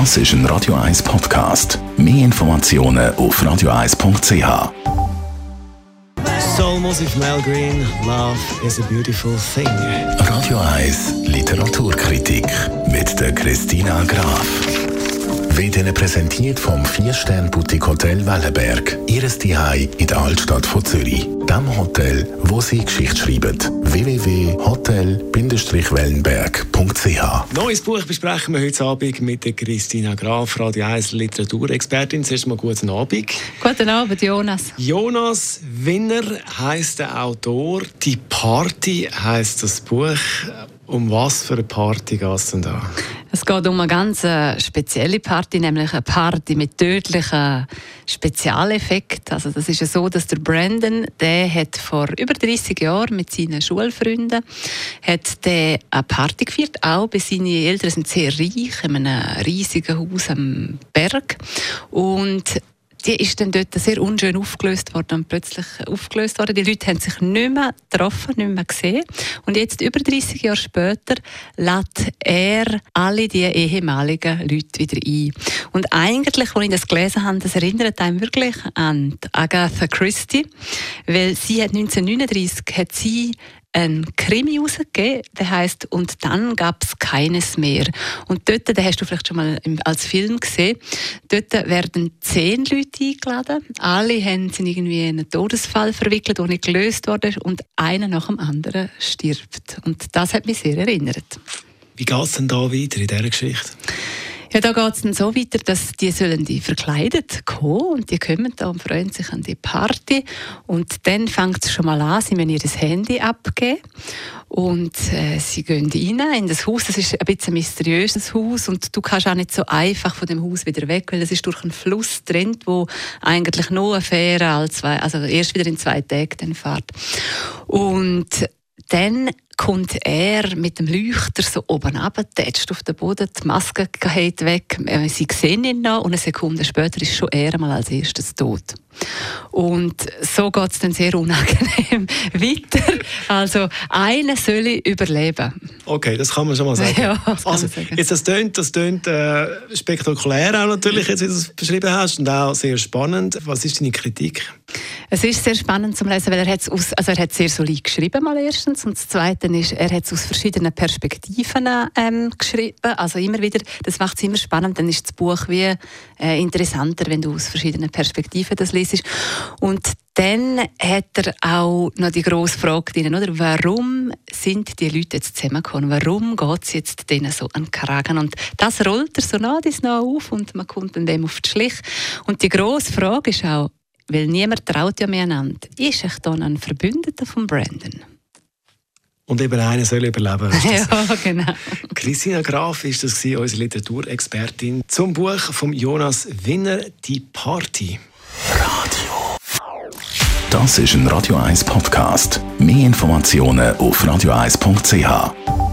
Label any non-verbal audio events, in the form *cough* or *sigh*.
Das ist ein Radio 1 Podcast. Mehr Informationen auf radio1.ch. Soul Music Mel Green, Love is a Beautiful Thing. Radio 1 Literaturkritik mit der Christina Graf. Wird Ihnen präsentiert vom 4-Stern-Boutique Hotel Wellenberg. Ihres Zuhause in der Altstadt von Zürich. Dem Hotel, wo Sie Geschichte schreiben. www.hotel-wellenberg.ch Neues Buch besprechen wir heute Abend mit der Christina Graf, Radio 1 Literaturexpertin. Zuerst mal guten Abend. Guten Abend, Jonas. Jonas Winner heißt der Autor. Die Party heißt das Buch. Um was für eine Party geht es denn da? Es geht um eine ganz äh, spezielle Party, nämlich eine Party mit tödlichen Spezialeffekten. Also das ist ja so, dass der Brandon, der hat vor über 30 Jahren mit seinen Schulfreunden hat der eine Party gefeiert. Auch bei seinen Eltern sind sehr reich, in einem riesigen Haus am Berg. Und die ist dann dort sehr unschön aufgelöst worden und plötzlich aufgelöst worden. Die Leute haben sich nicht mehr getroffen, nicht mehr gesehen. Und jetzt, über 30 Jahre später, lädt er alle die ehemaligen Leute wieder ein. Und eigentlich, als ich das gelesen habe, das erinnert einem wirklich an Agatha Christie, weil sie hat 1939 hat sie ein Krimi rausgegeben, der heißt und dann gab es keines mehr. Und dort, den hast du vielleicht schon mal als Film gesehen, dort werden zehn Leute eingeladen. Alle haben sind irgendwie in einen Todesfall verwickelt, der nicht gelöst wurde und einer nach dem anderen stirbt. Und das hat mich sehr erinnert. Wie geht es denn da weiter in dieser Geschichte? Ja, da geht es dann so weiter, dass die sollen die verkleidet kommen und die kommen da und freuen sich an die Party und dann fängt es schon mal an, sie müssen ihr Handy abgeben und äh, sie gehen rein in das Haus, das ist ein bisschen ein mysteriöses Haus und du kannst auch nicht so einfach von dem Haus wieder weg, weil es ist durch einen Fluss trennt, wo eigentlich nur eine Fähre als zwei, also erst wieder in zwei Tagen dann fährt. Und dann kommt er mit dem Leuchter so oben runter, tätscht auf den Boden, die Maske geht weg, äh, sie sehen ihn noch und eine Sekunde später ist schon er mal als erstes tot. Und so geht es dann sehr unangenehm *laughs* weiter. Also einer soll überleben. Okay, das kann man schon mal sagen. *laughs* Ja, das also, sagen. Jetzt das tönt, das tönt äh, spektakulär auch natürlich, jetzt, wie du es beschrieben hast, und auch sehr spannend. Was ist deine Kritik? Es ist sehr spannend zu lesen, weil er hat aus, also er hat sehr solid geschrieben mal erstens und das Zweite ist, er hat es aus verschiedenen Perspektiven ähm, geschrieben. Also immer wieder, das macht es immer spannend. Dann ist das Buch wie äh, interessanter, wenn du aus verschiedenen Perspektiven das liest. Und dann hat er auch noch die grosse Frage drin, oder? Warum sind die Leute jetzt zusammengekommen? Warum geht es jetzt denen so an den Kragen? Und das rollt er so nach dies nach auf und man kommt dann dem auf die Schlich. Und die grosse Frage ist auch, weil niemand traut ja mehr einander, ist ich dann ein Verbündeter von Brandon? Und eben einer soll überleben. *laughs* ja, genau. Christina Graf ist das gewesen, unsere Literaturexpertin zum Buch von Jonas Winner «Die Party». Das ist ein Radio 1 Podcast. Mehr Informationen auf radio1.ch.